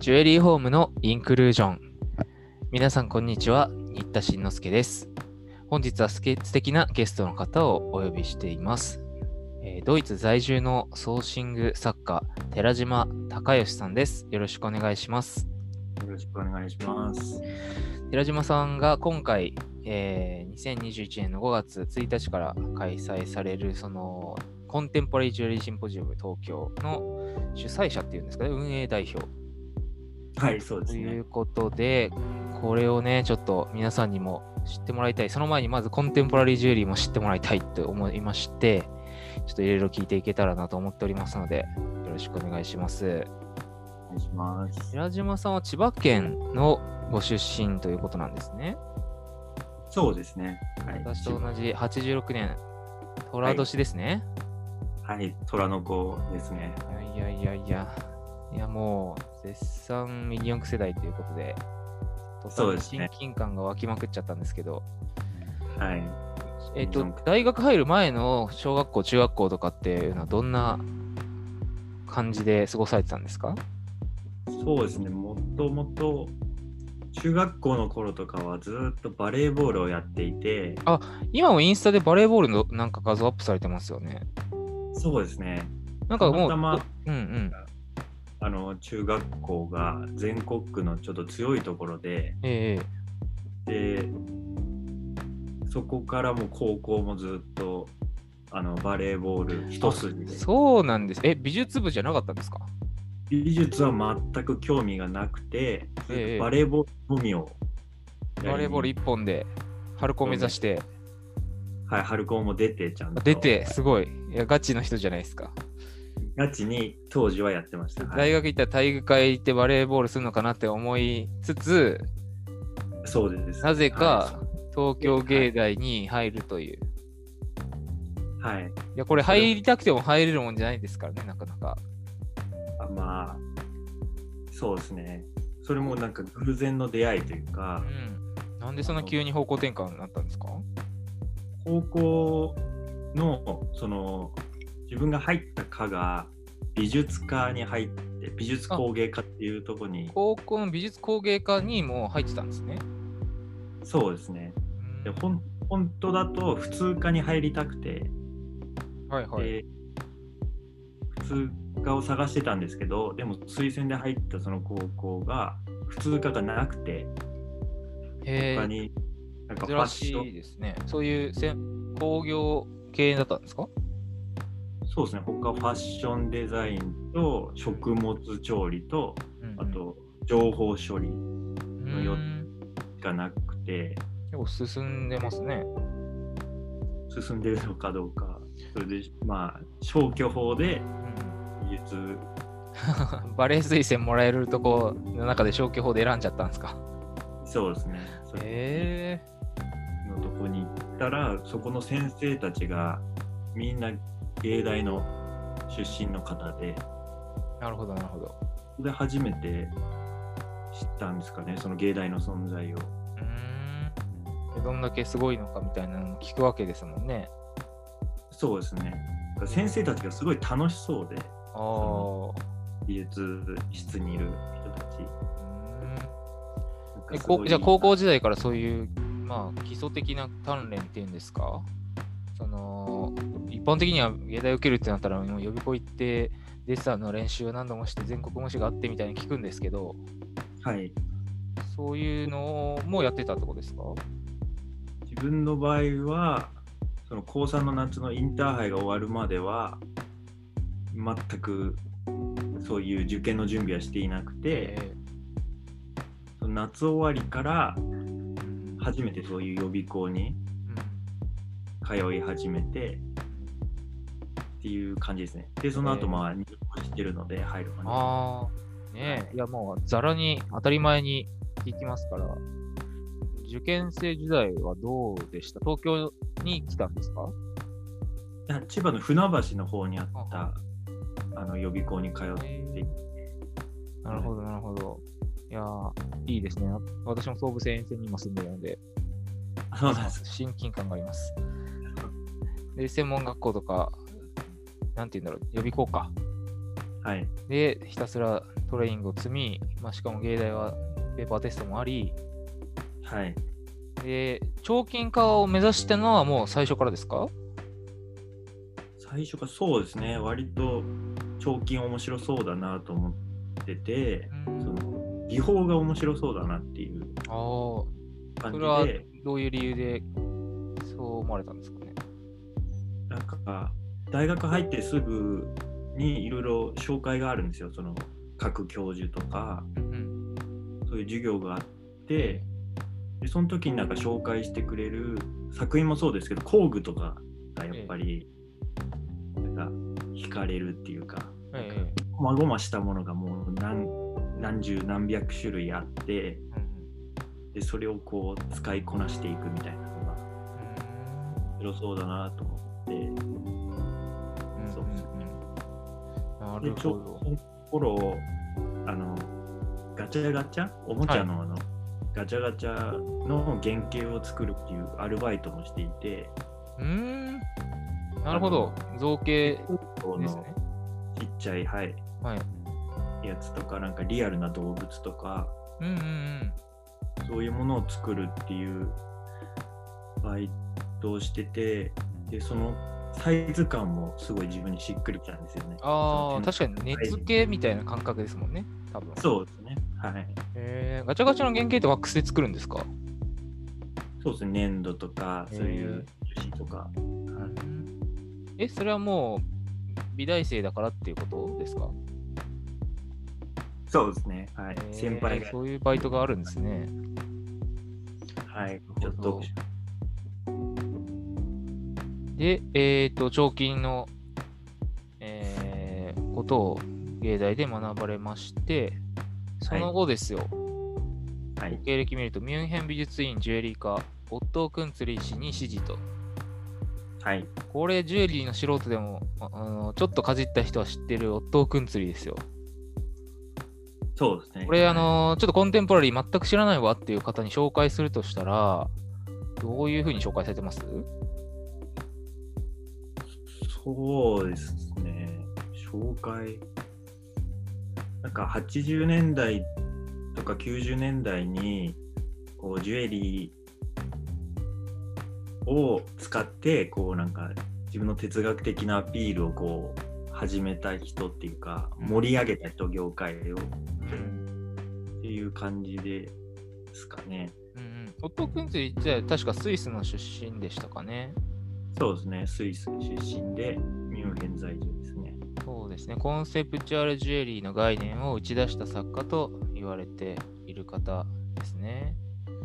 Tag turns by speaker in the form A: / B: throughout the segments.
A: ジュエリーホームのインクルージョン。皆さん、こんにちは。新田慎之介です。本日はすけ素敵なゲストの方をお呼びしています。えードイツ在住のソーシング作家、寺島隆義さんです。よろしくお願いします。
B: よろしくお願いします。
A: 寺島さんが今回、えー2021年の5月1日から開催されるそのコンテンポラリージュエリーシンポジウム東京の主催者っていうんですかね、運営代表
B: はい、そうですね
A: という。ことで、これをね、ちょっと皆さんにも知ってもらいたい。その前にまずコンテンポラリージュエリーも知ってもらいたいと思いまして、ちょっといろいろ聞いていけたらなと思っておりますので、よろしくお願いします。
B: お願いします。
A: 寺島さんは千葉県のご出身ということなんですね。
B: そうですね。はい。
A: 私と同じ86年、寅年ですね。
B: はい、虎の子ですね。
A: い、やいやいやいや、いやもう絶賛ミニ四駆世代ということで、と
B: そうですね
A: 親近感が湧きまくっちゃったんですけど、
B: はい。
A: えっと
B: ミニ四駆、
A: 大学入る前の小学校、中学校とかっていうのはどんな感じで過ごされてたんですか？
B: そうですね。もともと中学校の頃とかはずっとバレーボールをやっていて、
A: 今もインスタでバレーボールのなんか画像アップされてますよね。
B: そうですね。
A: なんかもう、
B: たまたま
A: うんうん。
B: あの中学校が全国区のちょっと強いところで、
A: ええ
B: でそこからもう高校もずっとあのバレーボール一筋で。
A: そうなんです。え、美術部じゃなかったんですか？
B: 美術は全く興味がなくて、
A: ええ
B: バレーボールのみを
A: バレーボール一本で春高目指して、
B: はい、春高も出てちゃんと。
A: 出て、すごい。いや、ガチの人じゃないですか。
B: ガチに当時はやってました、はい。
A: 大学行ったら体育会行ってバレーボールするのかなって思いつつ、
B: そうです。
A: なぜか
B: は
A: 東京芸大に入るという。
B: い、はい。
A: いや、これ入りたくても入れるもんじゃないですからね、なかなか。
B: あまあそうですね。それもなんか偶然の出会いというか。
A: うん。なんでそんな急に方向転換になったんですか？
B: 高校のその自分が入った科が美術科に入って美術工芸科っていうところに。
A: 高校の美術工芸科にも入ってたんですね。
B: そうですね。で
A: うん。
B: ほん本当だと普通科に入りたくて、
A: はいはい。
B: で普通科を探してたんですけどでも推薦で入ったその高校が普通科がなくて。他になんかファッ
A: 珍し
B: ション。
A: いですね。そういう工業系だったんですか？
B: そうですね。他ファッションデザインと食物調理と
A: うんうん。
B: あと情報処理
A: うん。
B: よがなくて。
A: 結構進んでますね。
B: 進んでるのかどうか。それでまあ消去法で
A: うん
B: 技術
A: バレー推薦もらえるとこの中で消去法で選んじゃったんですか？
B: そうですね。
A: へえ
B: のとこに行ったらそこの先生たちがみんな芸大の出身の方で。
A: なるほどなるほど。
B: そこで初めて知ったんですかねその芸大の存在を。
A: うーん。でどんだけすごいのかみたいなのも聞くわけですもんね。
B: そうですね。先生たちがすごい楽しそうで
A: ああ。
B: 美術室にいる人たち。
A: えこじゃあ高校時代からそういう、まあ、基礎的な鍛錬っていうんですか？その一般的には芸大受けるってなったらもう予備校行ってデッサンの練習を何度もして全国模試があってみたいに聞くんですけど
B: はい。
A: そういうのもやってたってことですか？
B: 自分の場合はその高3の夏のインターハイが終わるまでは全くそういう受験の準備はしていなくて、
A: え
B: その夏終わりから初めてそういう予備校に通い始めてっていう感じですね。で、その後
A: えー
B: まあ入校してるので入るまで。
A: ああ、ねえ、いやもうざらに当たり前に聞きますから、受験生時代はどうでした？東京に来たんですか？
B: いや千葉の船橋の方にあったあの予備校に通って
A: なるほど、なるほど。いやー、いいですね。私も総武線沿線に今住んでるので。親近感があります。で、専門学校とか、なんて言うんだろう、予備校か。
B: はい。
A: で、ひたすらトレーニングを積み、まあ、しかも芸大はペーパーテストもあり、
B: はい。
A: で、彫金家を目指してるのはもう最初からですか？
B: 最初からそうですね、割と彫金面白そうだなと思ってて、その技法が面白そうだなっていう
A: ああ、
B: 感
A: それは
B: じで、
A: どういう理由でそう思われたんですかね？
B: なんか大学入ってすぐにいろいろ紹介があるんですよ、その各教授とか、
A: うん
B: そういう授業があって、でその時になんか紹介してくれる作品もそうですけど、工具とかがやっぱり、なんか惹かれるっていうか、
A: ええ。
B: こまごましたものがもう何何十何百種類あって、でそれをこう使いこなしていくみたいなのが面白そうだなと思って、
A: な
B: でちょ
A: るほど。
B: 頃あのガチャガチャ？おもちゃのあの、ガチャガチャの原型を作るっていうアルバイトもしていて
A: うーん。なるほど。造形ですね。
B: ちっちゃい、はい、
A: はい。
B: やつとかなんかリアルな動物とか
A: うんうんうん。
B: そういうものを作るっていうバイトをしててでそのサイズ感もすごい自分にしっくりきたんですよね。
A: ああ、確かに熱系みたいな感覚ですもんね。多分。
B: そうですね。はい。
A: えー、ガチャガチャの原型ってワックスで作るんですか？
B: そうですね。粘土とか、そういう樹脂とか。はい
A: え、それはもう美大生だからっていうことですか、
B: そうですね。はい。
A: えー
B: 先輩が、
A: そういうバイトがあるんですね。
B: はい。ちょっと、
A: で、えっ、と、彫金の、えーことを芸大で学ばれまして、その後ですよ、
B: はい。
A: 経歴見ると、ミュンヘン美術院ジュエリー科、オットー・クンツリー氏に指示と。
B: はい。
A: これ、ジュエリーの素人でも、ああのちょっとかじった人は知ってるオットー・クンツリーですよ。
B: そうですね。
A: これ、あのちょっとコンテンポラリー全く知らないわっていう方に紹介するとしたら、どういうふうに紹介されてます？
B: そうですね。紹介。なんか80年代とか90年代にこうジュエリーを使ってこうなんか自分の哲学的なアピールをこう始めた人っていうか盛り上げた人業界をっていう感じですかね。
A: うんうん。オットー・クンツリーって確かスイスの出身でしたかね。
B: そうですね。スイス出身でミュンヘン在住ですね。
A: そうですね。コンセプチュアルジュエリーの概念を打ち出した作家と言われている方ですね。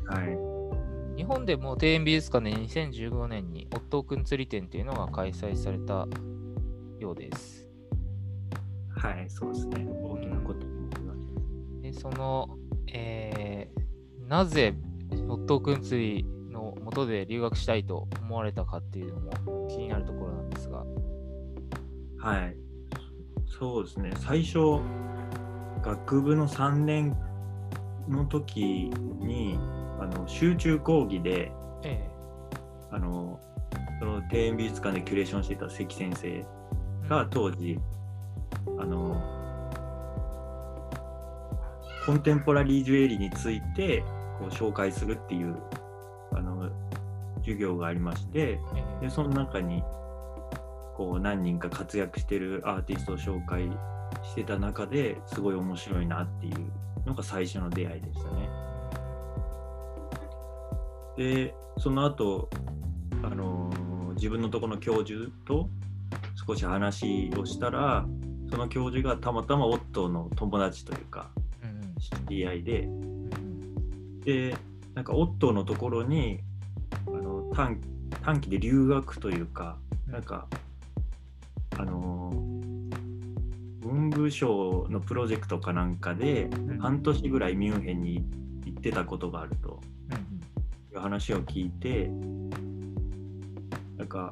B: はい。
A: 日本でも庭園美術館で2015年にオットー・クンツリ展っていうのが開催されたようです。
B: はい、そうですね。大きなことになりました。
A: で、その、えーなぜオットー・クンツリーの下で留学したいと思われたかっていうのも気になるところなんですが。
B: はい。そうですね。最初、学部の3年の時に、あの集中講義で、
A: え
B: あの、その庭園美術館でキュレーションしていた関先生
A: え
B: が当時、あの、コンテンポラリージュエリーについてこう紹介するっていう授業がありまして、
A: ええ。
B: でその中にこう何人か活躍してるアーティストを紹介してた中ですごい面白いなっていうのが最初の出会いでしたね。でその後あのー自分のところの教授と少し話をしたらその教授がたまたまオットーの友達というか
A: うん
B: 知り合いで
A: うん。
B: でなんかオットーのところに短短期で留学というか
A: うん。
B: なんかあの文部省のプロジェクトかなんかで
A: うん。
B: 半年ぐらいミュンヘンに行ってたことがあると。
A: うん
B: いう話を聞いてなんか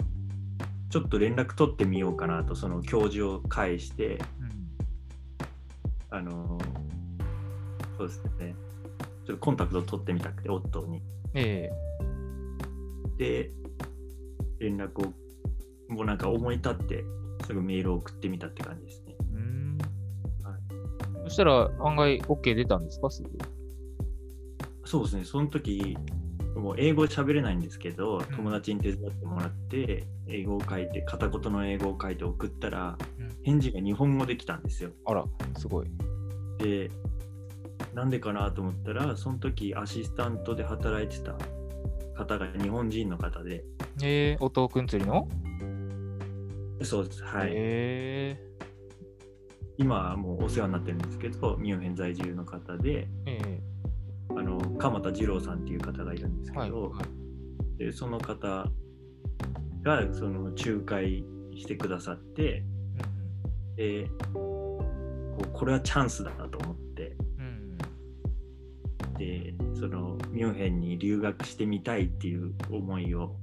B: ちょっと連絡取ってみようかなとその教授を介して
A: うん。
B: あのそうですね。ちょっとコンタクトを取ってみたくてオットーに。
A: え
B: で連絡をもうなんか思い立ってすぐメールを送ってみたって感じですね。
A: えうん
B: は
A: そしたら案外 OK 出たんですか？すぐ。
B: そうですね、その時もう英語喋れないんですけど、
A: ん
B: 友達に手伝ってもらって、英語を書いて、片言の英語を書いて送ったら、
A: うん
B: 返事が日本語できたんですよ。
A: あら、すごい。
B: で、なんでかなと思ったら、その時アシスタントで働いてた方が日本人の方で、
A: えー、音くん釣りの？
B: そうです、はい。
A: え
B: 今はもうお世話になってるんですけど、ミュンヘン在住の方で、
A: ー、え。
B: あの鎌田二郎さんっていう方がいるんです
A: ー、
B: けど、
A: はい。はい。
B: でその方がその仲介してくださって、でこうこれはチャンスだなと思って。
A: うん。
B: でそのミュンヘンに留学してみたいっていう思いを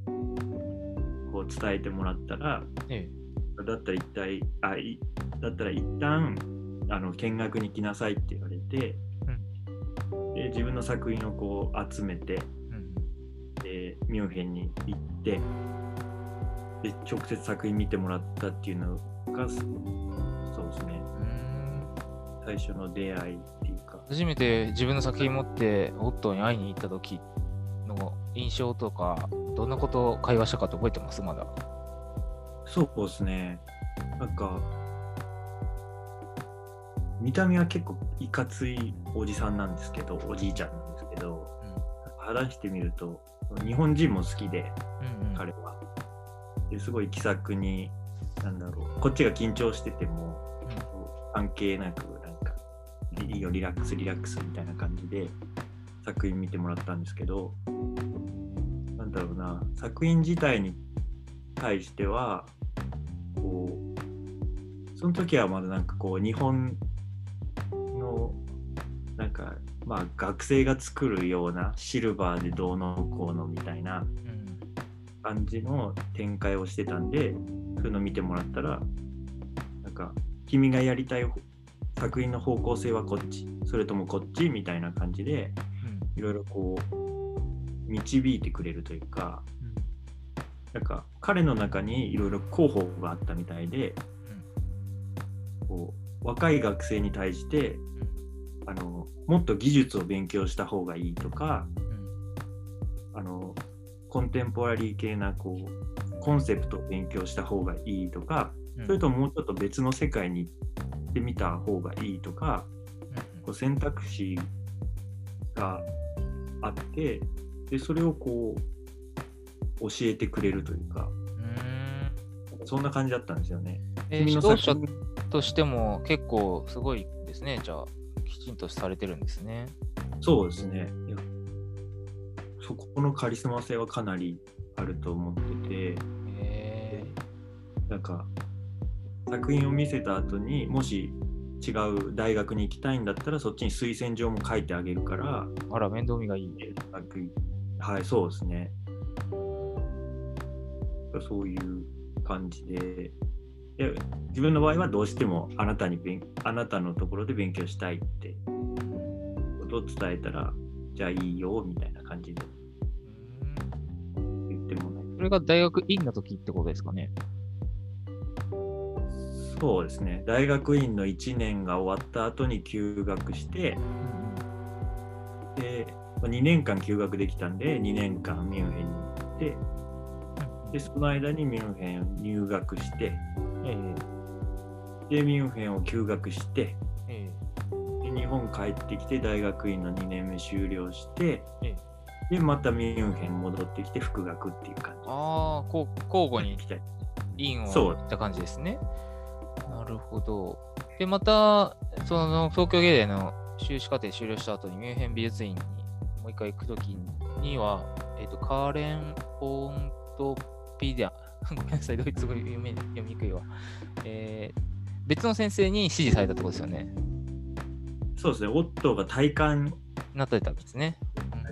B: こう伝えてもらったら
A: うん、え。
B: だったら一体あいだったら一旦あの見学に来なさいって言われて、で自分の作品をこう集めて
A: ーうん。
B: でミュンヘンに行ってで直接作品見てもらったっていうのが最初の出会いっていうか。
A: 初めて自分の作品持ってオットーに会いに行った時の印象とか、どんなことを会話したかって覚えてます？まだ。
B: そうですね。なんか見た目は結構いかついおじさんなんですけどおじいちゃんなんですけど話してみると日本人も好きで
A: うんうん、
B: 彼は。ですごい気さくになんだろうこっちが緊張しててもこう関係なくいいよリラックスリラックスみたいな感じで作品見てもらったんですけどなんだろうな作品自体に対してはこうその時はまだなんかこう日本のなんかまあ学生が作るようなシルバーでどうのこうのみたいな感じの展開をしてたんでそういうの見てもらったらなんか君がやりたい作品の方向性はこっちそれともこっちみたいな感じでいろいろこう導いてくれるというかなんか彼の中にいろいろ候補があったみたいでこう若い学生に対してあのもっと技術を勉強した方がいいとかあのコンテンポラリー系なこうコンセプトを勉強した方がいいとか
A: うん
B: それとももうちょっと別の世界に行ってみた方がいいとかこう選択肢があってでそれをこう教えてくれるというか
A: うん
B: そんな感じだったんですよね。
A: えー
B: 君
A: 指導者
B: の作品
A: としても結構すごいですね。じゃあ、きちんとされてるんですね。
B: そうですね。そこのカリスマ性はかなりあると思ってて、
A: へ
B: なんか作品を見せた後にもし違う大学に行きたいんだったらそっちに推薦状も書いてあげるから、
A: ーあら、面倒見がいい。
B: はい、そうですね。そういう感じで。で自分の場合はどうしてもあなたに勉あなたのところで勉強したいってことを伝えたらじゃあいいよみたいな感じで
A: うん
B: 言ってもら
A: それが大学院の時ってことですかね。
B: そうですね。大学院の1年が終わった後に休学してで2年間休学できたんで2年間ミュンヘンに行ってでその間にミュンヘン入学して
A: え
B: でミュンヘンを休学して
A: ええ。
B: で日本帰ってきて大学院の2年目終了して
A: え
B: でまたミュンヘン戻ってきて復学っていう感じ。
A: ああ、交互に
B: きたい。
A: 院を行った感じですね。なるほど。で、また、その東京芸大の修士課程終了した後にミュンヘン美術院にもう一回行くときには、えっ、と、カーレン・ポントピディア、ごめんなさい、ドイツ語読め読みにくいわ。えー別の先生に指示されたってことですよね。
B: そうですねオットーが体感、
A: なってたんですね。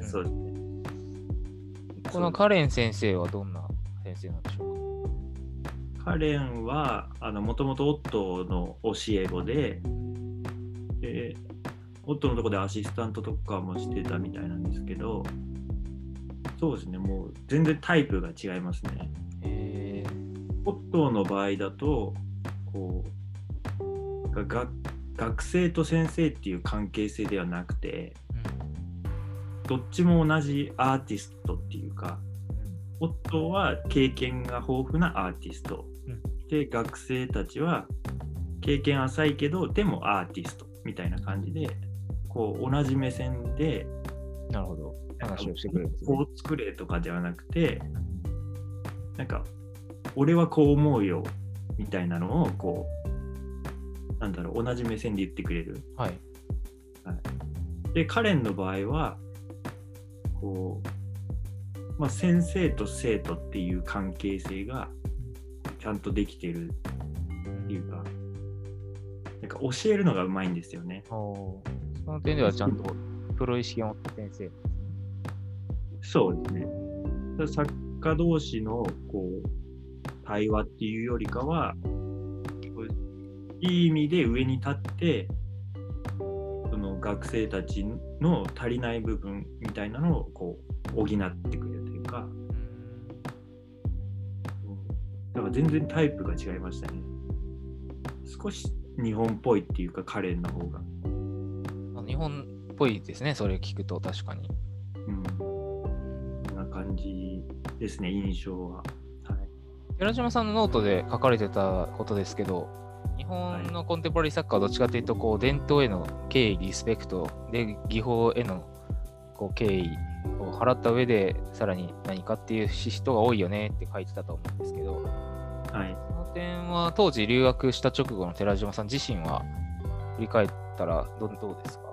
B: そうですね
A: このカレン先生はどんな先生なんでしょう？か
B: カレンはもともとオットーの教え子ででオットーのとこでアシスタントとかもしてたみたいなんですけどそうですねもう全然タイプが違いますね。
A: え
B: オットーの場合だとこうがが学生と先生っていう関係性ではなくてどっちも同じアーティストっていうか夫は経験が豊富なアーティスト、で学生たちは経験浅いけどでもアーティストみたいな感じでこう同じ目線で
A: なるほど話をしてくれるんです、
B: こう作れとかではなくてなんか俺はこう思うよみたいなのをこうなんだろう同じ目線で言ってくれる。
A: はい。
B: でカレンの場合はこう、まあ、先生と生徒っていう関係性がちゃんとできてるっていうかなんか教えるのがうまいんですよね。
A: おその点ではちゃんとプロ意識を持った先生。
B: そうですね。だ作家同士のこう対話っていうよりかは、いい意味で上に立って、その学生たちの足りない部分みたいなのをこう補ってくれるというか、うんだから全然タイプが違いましたね。少し日本っぽいっていうか、カレンの方が。
A: あ日本っぽいですね、それ聞くと確かに。
B: うん。こんな感じですね、印象は。はい。
A: 寺島さんのノートで書かれてたことですけど、日本のコンテンポラリーサッカーはどっちかというと、こう、伝統への敬意、リスペクト、で、技法へのこう敬意を払った上で、さらに何かっていう人が多いよねって書いてたと思うんですけど、
B: はい。
A: その点は当時留学した直後の寺島さん自身は振り返ったらどどうですか？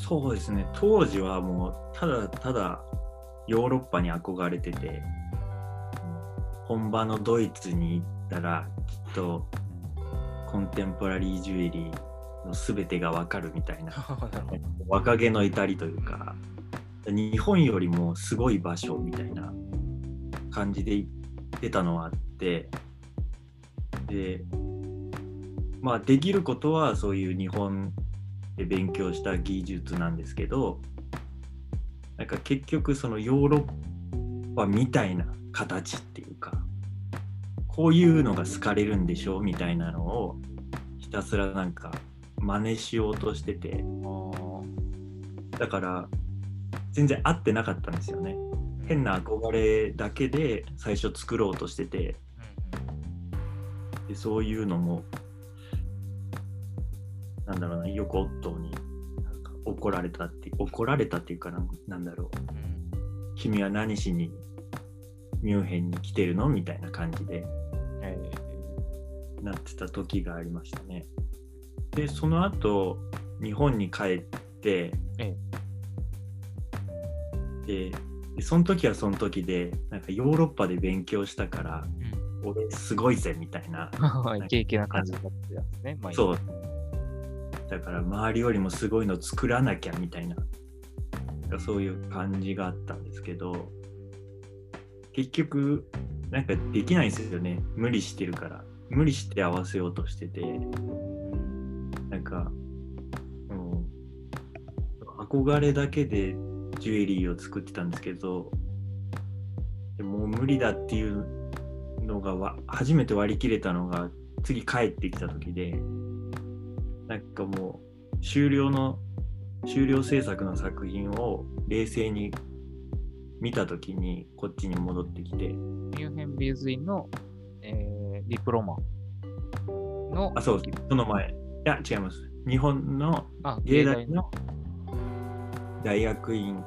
B: そうですね当時はもうただただヨーロッパに憧れてて本場のドイツに行ったらきっとコンテンポラリージュエリーの全てがわかるみたいな。若気の至りというか日本よりもすごい場所みたいな感じで行ってたのはあってでまあできることはそういう日本で勉強した技術なんですけどなんか結局そのヨーロッパみたいな形っていうかこういうのが好かれるんでしょうみたいなのをひたすらなんか真似しようとしててだから全然合ってなかったんですよね変な憧れだけで最初作ろうとしてて。でそういうのもなんだろうなよくオットーに怒られたって怒られたっていうかなんなんだろう。君は何しにミュンヘンに来てるの？みたいな感じで。
A: え
B: なってた時がありましたね。でその後日本に帰って、
A: え。
B: ででその時はその時でなんかヨーロッパで勉強したから
A: ー
B: 俺すごいぜみたいな
A: うん。イケイケな感じだったんですね。まあ
B: そうだから周りよりもすごいの作らなきゃみたいなそういう感じがあったんですけど結局なんかできないんですよね無理してるから無理して合わせようとしててなんか、うん、憧れだけでジュエリーを作ってたんですけどでもう無理だっていうのがわ初めて割り切れたのが次帰ってきた時でなんかもう終了の終了制作の作品を冷静に見た時にこっちに戻ってきて
A: ミュンヘン美術院の、えーディプロマの
B: あそうその前。いや違います。日本の
A: あ
B: 芸大の大学院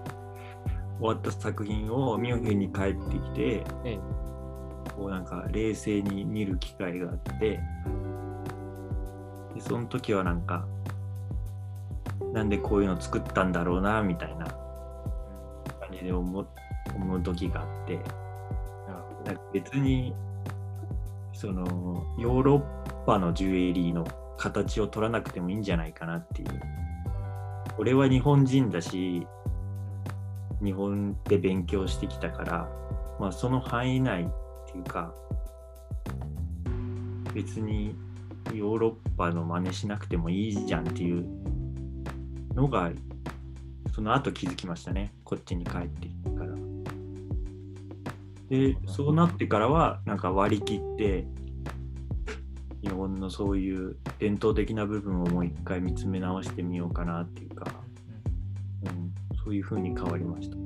B: 終わった作品をミュンヘンに帰ってきて
A: ええ。
B: こうなんか冷静に見る機会があってでその時はなんかなんでこういうの作ったんだろうなみたいな感じで思う思う時があって
A: な
B: んか別にそのヨーロッパのジュエリーの形を取らなくてもいいんじゃないかなっていう俺は日本人だし日本で勉強してきたから、まあ、その範囲内っていうか別にヨーロッパの真似しなくてもいいじゃんっていうのがその後気づきましたねこっちに帰ってから。でそうなってからはなんか割り切って日本のそういう伝統的な部分をもう一回見つめ直してみようかなっていうか、うん、そういうふうに変わりました。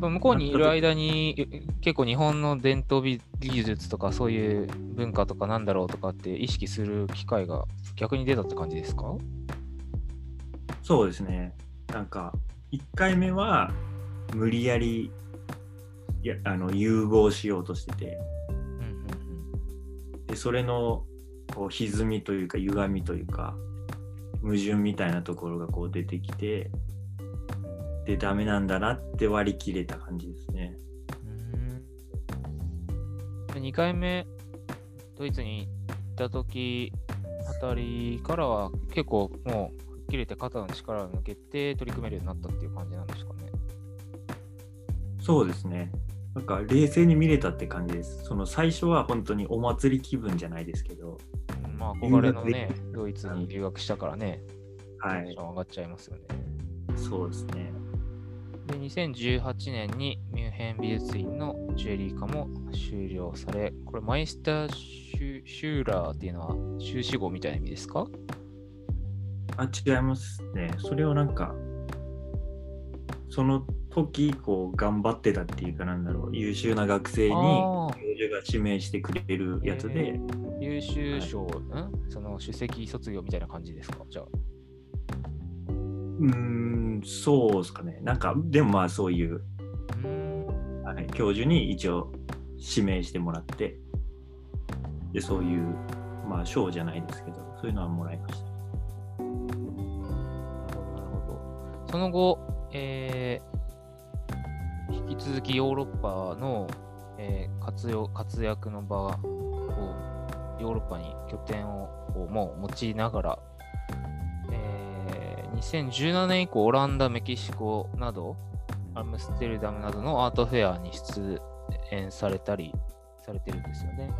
A: 向こうにいる間に結構日本の伝統美技術とかそういう文化とかなんだろうとかって意識する機会が逆に出たって感じですか？
B: そうですね。なんか1回目は無理やりやあの融合しようとしてて、でそれのこう歪みというか歪みというか矛盾みたいなところがこう出てきてでダメなんだなって割り切れた感じですね。
A: うん2回目ドイツに行った時あたりからは結構もう吹っ切れて肩の力を抜けて取り組めるようになったっていう感じなんですかね。
B: そうですね。なんか冷静に見れたって感じです。その最初は本当にお祭り気分じゃないですけど、
A: まあ憧れのね、ドイツに留学したからね、
B: はい
A: 上がっちゃいますよね。
B: そうですね。
A: で、2018年にミュンヘン美術院のジュエリー科も終了され、これマイスターシュシューラーっていうのは修士号みたいな意味ですか？
B: あ、違いますね。それをなんか、その時こう頑張ってたっていうかなんだろう、優秀な学生に
A: あ
B: 教授が指名してくれるやつで、
A: ー優秀賞、ん？その首席卒業みたいな感じですか？じゃあ。
B: うーん、そうですかね。なんか、でもまあそういう、はい、教授に一応指名してもらって、で、そういう、まあ賞じゃないですけど、そういうのはもらいました。
A: なるほど。その後、えー引き続きヨーロッパの、えー活用活躍の場をヨーロッパに拠点ををもう持ちながら、えー2017年以降、オランダ、メキシコなど、アムステルダムなどのアートフェアに出演されたりされてるんですよね。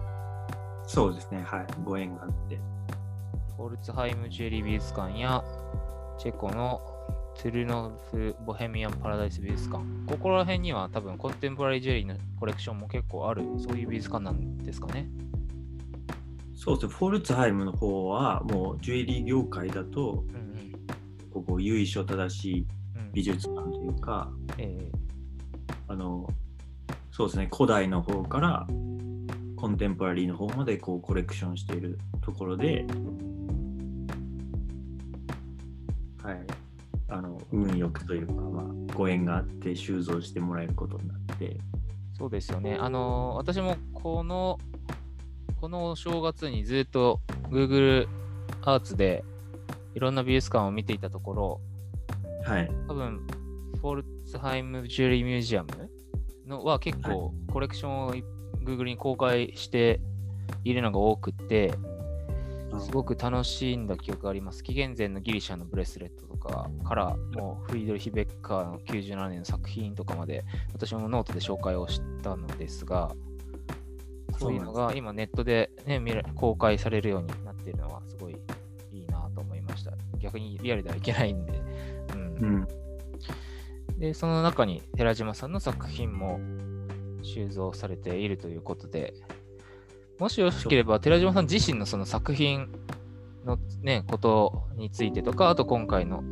B: そうですね、はい、ご縁があって。
A: フォルツハイムジュエリー美術館やチェコのトゥルノフ・ボヘミアン・パラダイス美術館。ここら辺には多分コンテンポラリージュエリーのコレクションも結構ある、そういう美術館なんですかね。
B: そうですね、フォルツハイムの方は、もうジュエリー業界だと、
A: うんうん。
B: ここ由緒正しい
A: うん。
B: 美術館というか、
A: え
B: あの、そうですね、古代の方からコンテンポラリーの方までこうコレクションしているところで、はい、あの、運よくというか、まあ、ご縁があって収蔵してもらえることになって、
A: ーそうですよね。あのー私もこの、このお正月にずっと Google アーツでいろんな美術館を見ていたところ、
B: はい、
A: 多分フォルツハイムジュエリーミュージアムのは結構コレクションを Google に公開しているのが多くって、すごく楽しんだ記憶があります。紀元前のギリシャのブレスレットとかから、もうフリードリヒ・ベッカーの97年の作品とかまで、私もノートで紹介をしたのですが、そういうのが今ネットで、ね、公開されるようになっているのはすごいいいなと思いました。逆にリアルではいけないんで。うん
B: うん、
A: で、その中に寺島さんの作品も収蔵されているということで、もしよろしければ、寺島さん自身のその作品のね、ことについてとか、あと今回の、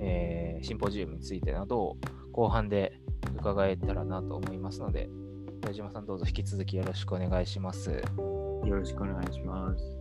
A: えーシンポジウムについてなどを後半で伺えたらなと思いますので、寺島さんどうぞ引き続きよろしくお願いします。
B: よろしくお願いします。